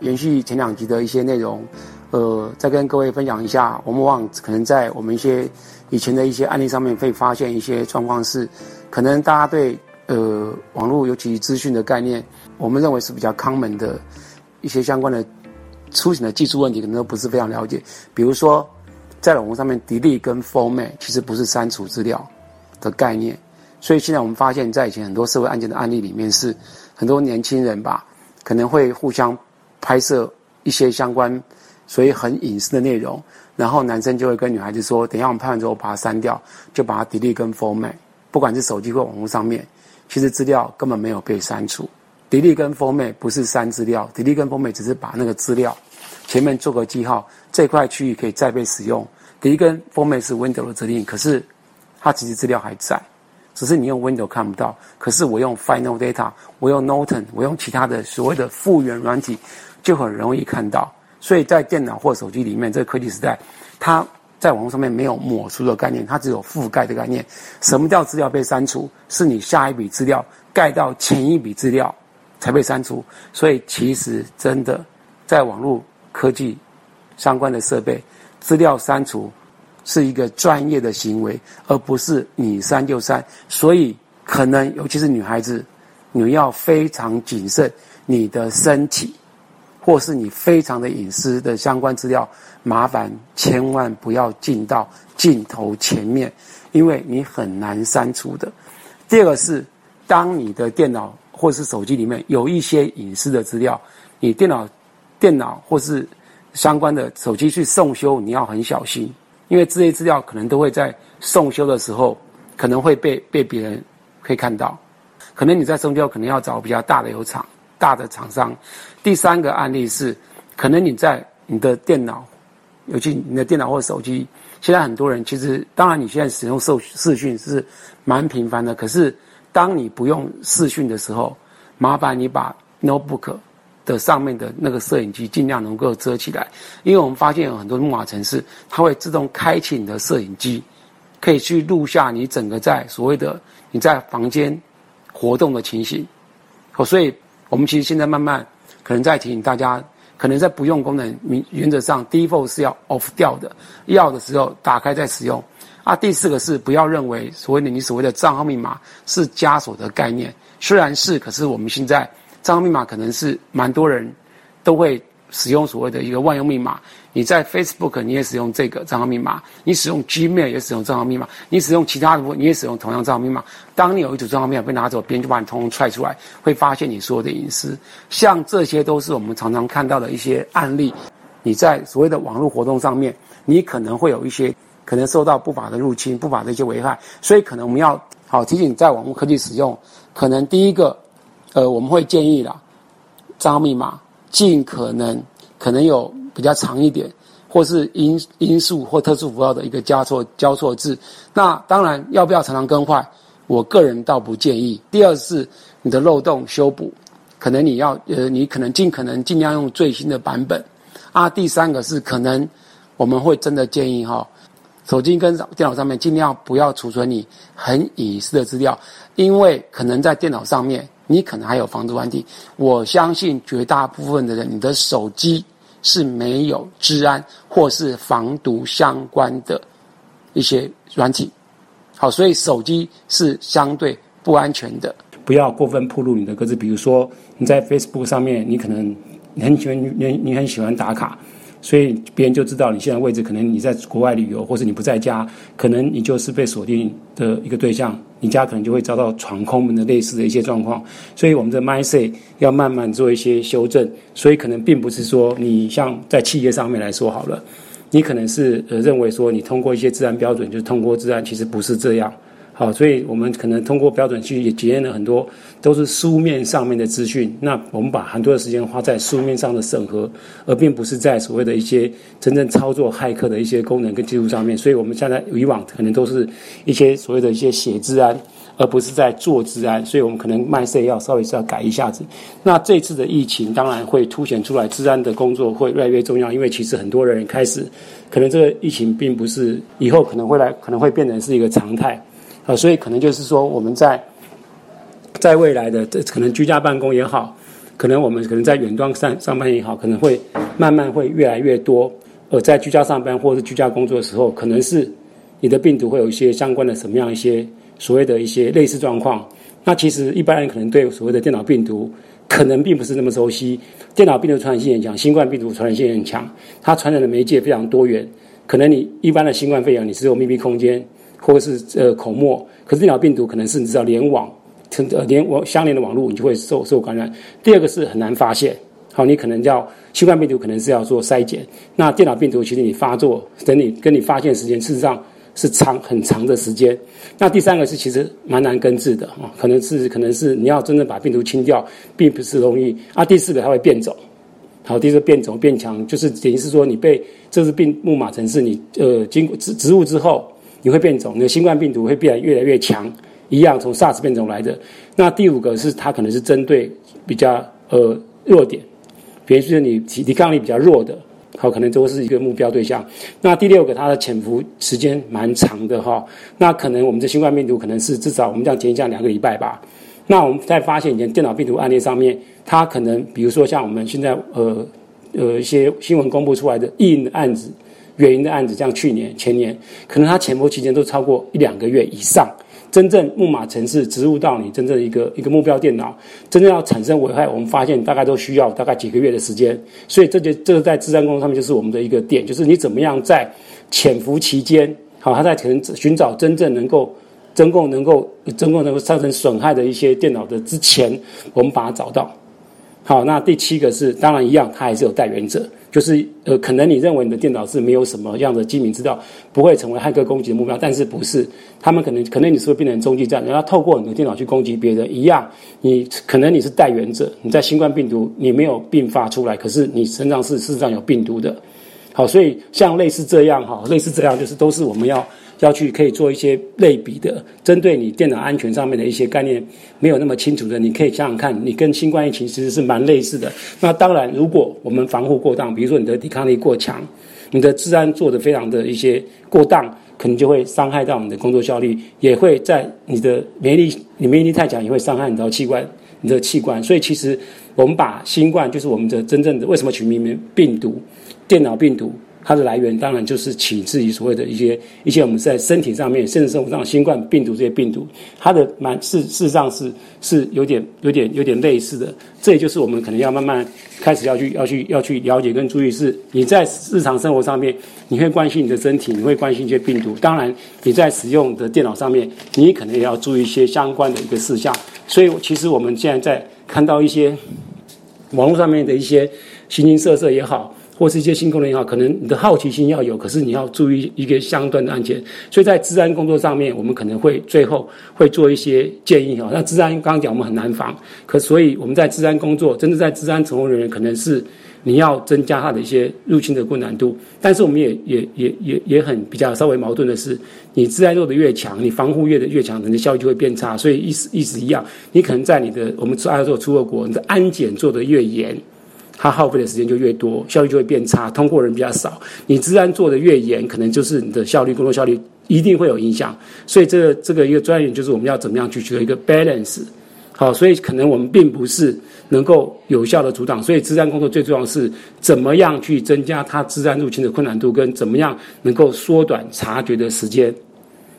延续前两集的一些内容，呃，再跟各位分享一下，我们往可能在我们一些以前的一些案例上面，会发现一些状况是，可能大家对呃网络尤其资讯的概念，我们认为是比较 common 的一些相关的出行的技术问题，可能都不是非常了解。比如说，在网络上面，delete 跟 format 其实不是删除资料的概念，所以现在我们发现，在以前很多社会案件的案例里面，是很多年轻人吧，可能会互相。拍摄一些相关，所以很隐私的内容，然后男生就会跟女孩子说：“等一下我们拍完之后把它删掉，就把它 delete 跟 format，不管是手机或网络上面，其实资料根本没有被删除。delete 跟 format 不是删资料，delete 跟 format 只是把那个资料前面做个记号，这块区域可以再被使用。delete 跟 format 是 Windows 的指令，可是它其实资料还在。”只是你用 Window 看不到，可是我用 Final Data，我用 Norton，我用其他的所谓的复原软体，就很容易看到。所以在电脑或手机里面，这个科技时代，它在网络上面没有抹除的概念，它只有覆盖的概念。什么叫资料被删除？是你下一笔资料盖到前一笔资料才被删除。所以其实真的在网络科技相关的设备，资料删除。是一个专业的行为，而不是你删就删。所以，可能尤其是女孩子，你要非常谨慎你的身体，或是你非常的隐私的相关资料，麻烦千万不要进到镜头前面，因为你很难删除的。第二个是，当你的电脑或是手机里面有一些隐私的资料，你电脑、电脑或是相关的手机去送修，你要很小心。因为这些资料可能都会在送修的时候，可能会被被别人可以看到，可能你在送修可能要找比较大的油厂、大的厂商。第三个案例是，可能你在你的电脑，尤其你的电脑或手机，现在很多人其实，当然你现在使用视视讯是蛮频繁的，可是当你不用视讯的时候，麻烦你把 notebook。的上面的那个摄影机尽量能够遮起来，因为我们发现有很多木马程式，它会自动开启你的摄影机，可以去录下你整个在所谓的你在房间活动的情形。哦，所以我们其实现在慢慢可能在提醒大家，可能在不用功能原则上，default 是要 off 掉的，要的时候打开再使用。啊，第四个是不要认为所谓的你所谓的账号密码是枷锁的概念，虽然是，可是我们现在。账号密码可能是蛮多人都会使用所谓的一个万用密码。你在 Facebook 你也使用这个账号密码，你使用 Gmail 也使用账号密码，你使用其他的你也使用同样账号密码。当你有一组账号密码被拿走，别人就把你通通踹出来，会发现你所有的隐私。像这些都是我们常常看到的一些案例。你在所谓的网络活动上面，你可能会有一些可能受到不法的入侵、不法的一些危害，所以可能我们要好提醒，在网络科技使用，可能第一个。呃，我们会建议啦，账号密码尽可能可能有比较长一点，或是因因数或特殊符号的一个加错交错字。那当然要不要常常更换？我个人倒不建议。第二是你的漏洞修补，可能你要呃，你可能尽可能尽量用最新的版本。啊，第三个是可能我们会真的建议哈，手机跟电脑上面尽量不要储存你很隐私的资料，因为可能在电脑上面。你可能还有防毒软体，我相信绝大部分的人，你的手机是没有治安或是防毒相关的一些软体。好，所以手机是相对不安全的，不要过分暴露你的个资。比如说你在 Facebook 上面，你可能你很喜欢你你很喜欢打卡。所以别人就知道你现在位置，可能你在国外旅游，或是你不在家，可能你就是被锁定的一个对象，你家可能就会遭到闯空门的类似的一些状况。所以我们的 mindset 要慢慢做一些修正。所以可能并不是说你像在企业上面来说好了，你可能是呃认为说你通过一些治安标准就是通过治安，其实不是这样。好，所以我们可能通过标准去也检验了很多，都是书面上面的资讯。那我们把很多的时间花在书面上的审核，而并不是在所谓的一些真正操作骇客的一些功能跟技术上面。所以我们现在以往可能都是一些所谓的一些写资安，而不是在做治安。所以我们可能 mindset 要稍微是要改一下子。那这次的疫情当然会凸显出来，治安的工作会越来越重要，因为其实很多人开始可能这个疫情并不是以后可能会来，可能会变成是一个常态。呃，所以可能就是说，我们在在未来的这可能居家办公也好，可能我们可能在远端上上班也好，可能会慢慢会越来越多。而在居家上班或者是居家工作的时候，可能是你的病毒会有一些相关的什么样一些所谓的一些类似状况。那其实一般人可能对所谓的电脑病毒可能并不是那么熟悉。电脑病毒传染性很强，新冠病毒传染性很强，它传染的媒介非常多元。可能你一般的新冠肺炎，你是有密闭空间或者是呃口沫，可是电脑病毒可能是你知道联网，呃联网相连的网络，你就会受受感染。第二个是很难发现，好，你可能要新冠病毒可能是要做筛检，那电脑病毒其实你发作等你跟你发现时间，事实上。是长很长的时间，那第三个是其实蛮难根治的啊，可能是可能是你要真正把病毒清掉，并不是容易啊。第四个它会变种，好，第四个变种变强，就是等于是说你被这是病木马程式，你呃经过植植入之后，你会变种，你的新冠病毒会变得越来越强，一样从 SARS 变种来的。那第五个是它可能是针对比较呃弱点，比如说你抵抗力比较弱的。好，可能都是一个目标对象。那第六个，它的潜伏时间蛮长的哈。那可能我们的新冠病毒可能是至少我们这样建议这样两个礼拜吧。那我们在发现以前电脑病毒案例上面，它可能比如说像我们现在呃呃一些新闻公布出来的异音的案子、原因的案子，像去年前年，可能它潜伏期间都超过一两个月以上。真正木马程式植入到你真正的一个一个目标电脑，真正要产生危害，我们发现大概都需要大概几个月的时间。所以这就这个在资安工作上面就是我们的一个点，就是你怎么样在潜伏期间，好，它在可能寻找真正能够真共能够真共能够造成损害的一些电脑的之前，我们把它找到。好，那第七个是当然一样，它还是有代原者。就是呃，可能你认为你的电脑是没有什么样的机密资料，不会成为骇客攻击的目标，但是不是？他们可能可能你是会变成中继站，然后透过你的电脑去攻击别人一样。你可能你是代原者，你在新冠病毒你没有并发出来，可是你身上是事实上有病毒的。好，所以像类似这样哈，类似这样就是都是我们要。要去可以做一些类比的，针对你电脑安全上面的一些概念没有那么清楚的，你可以想想看，你跟新冠疫情其实是蛮类似的。那当然，如果我们防护过当，比如说你的抵抗力过强，你的治安做得非常的一些过当，可能就会伤害到你的工作效率，也会在你的免疫力，你免疫力太强也会伤害你的器官，你的器官。所以其实我们把新冠就是我们的真正的为什么取名为病毒，电脑病毒。它的来源当然就是起自于所谓的一些一些我们在身体上面，甚至生活上新冠病毒这些病毒，它的蛮事事实上是是有点有点有点类似的。这也就是我们可能要慢慢开始要去要去要去了解跟注意，是你在日常生活上面，你会关心你的身体，你会关心一些病毒。当然你在使用的电脑上面，你可能也要注意一些相关的一个事项。所以其实我们现在在看到一些网络上面的一些形形色色也好。或是一些新功能也好，可能你的好奇心要有，可是你要注意一个相关的安全。所以在治安工作上面，我们可能会最后会做一些建议哈。那治安刚刚讲我们很难防，可所以我们在治安工作，真的在治安从业人员可能是你要增加他的一些入侵的困难度。但是我们也也也也也很比较稍微矛盾的是，你治安做的越强，你防护越的越强，你的效率就会变差。所以意思意思一样，你可能在你的我们做爱做出入国，你的安检做的越严。它耗费的时间就越多，效率就会变差，通过人比较少。你治安做的越严，可能就是你的效率、工作效率一定会有影响。所以这这个一个专业就是我们要怎么样去取得一个 balance。好，所以可能我们并不是能够有效的阻挡。所以治安工作最重要的是怎么样去增加它治安入侵的困难度，跟怎么样能够缩短察觉的时间。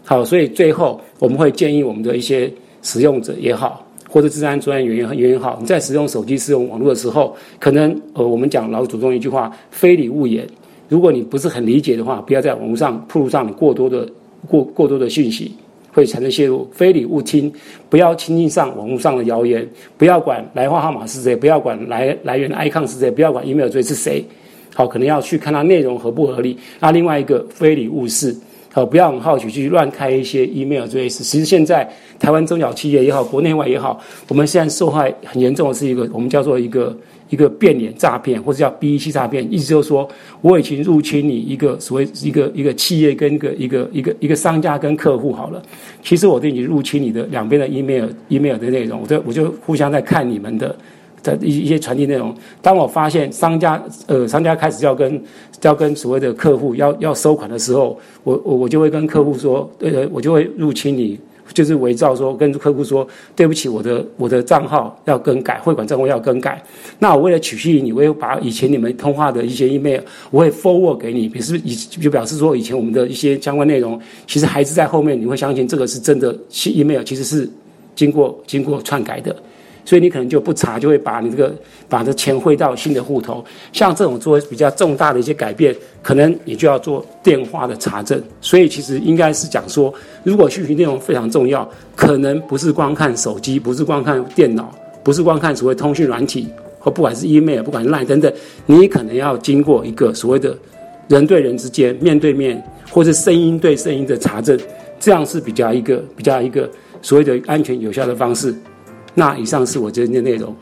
好，所以最后我们会建议我们的一些使用者也好。或者治安专业人员人员好，你在使用手机、使用网络的时候，可能呃，我们讲老祖宗一句话：“非礼勿言。”如果你不是很理解的话，不要在网络上铺上你过多的过过多的讯息，会产生泄露。非礼勿听，不要轻易上网络上的谣言，不要管来话号码是谁，不要管来来源的 icon 是谁，不要管 email 追是谁。好，可能要去看它内容合不合理。那另外一个，非礼勿视。好，不要很好奇去乱开一些 email 这类事。其实现在台湾中小企业也好，国内外也好，我们现在受害很严重的是一个我们叫做一个一个变脸诈骗，或者叫 BEC 诈骗。意思就是说，我已经入侵你一个所谓一个一个企业跟一个一个一个一个商家跟客户好了。其实我对你入侵你的两边的 email email 的内容，我就我就互相在看你们的。的一一些传递内容，当我发现商家呃商家开始要跟要跟所谓的客户要要收款的时候，我我我就会跟客户说，呃我就会入侵你就是伪造说跟客户说对不起，我的我的账号要更改，汇款账户要更改。那我为了取信你，我会把以前你们通话的一些 email 我会 forward 给你，表示以就表示说以前我们的一些相关内容，其实还是在后面，你会相信这个是真的 email，其实是经过经过篡改的。所以你可能就不查，就会把你这个把这钱汇到新的户头。像这种做比较重大的一些改变，可能你就要做电话的查证。所以其实应该是讲说，如果讯息内容非常重要，可能不是光看手机，不是光看电脑，不是光看所谓通讯软体，或不管是 email，不管是 line 等等，你可能要经过一个所谓的人对人之间面对面，或是声音对声音的查证，这样是比较一个比较一个所谓的安全有效的方式。那以上是我今天的内容。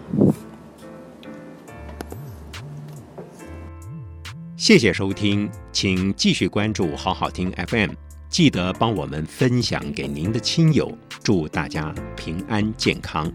谢谢收听，请继续关注好好听 FM，记得帮我们分享给您的亲友，祝大家平安健康。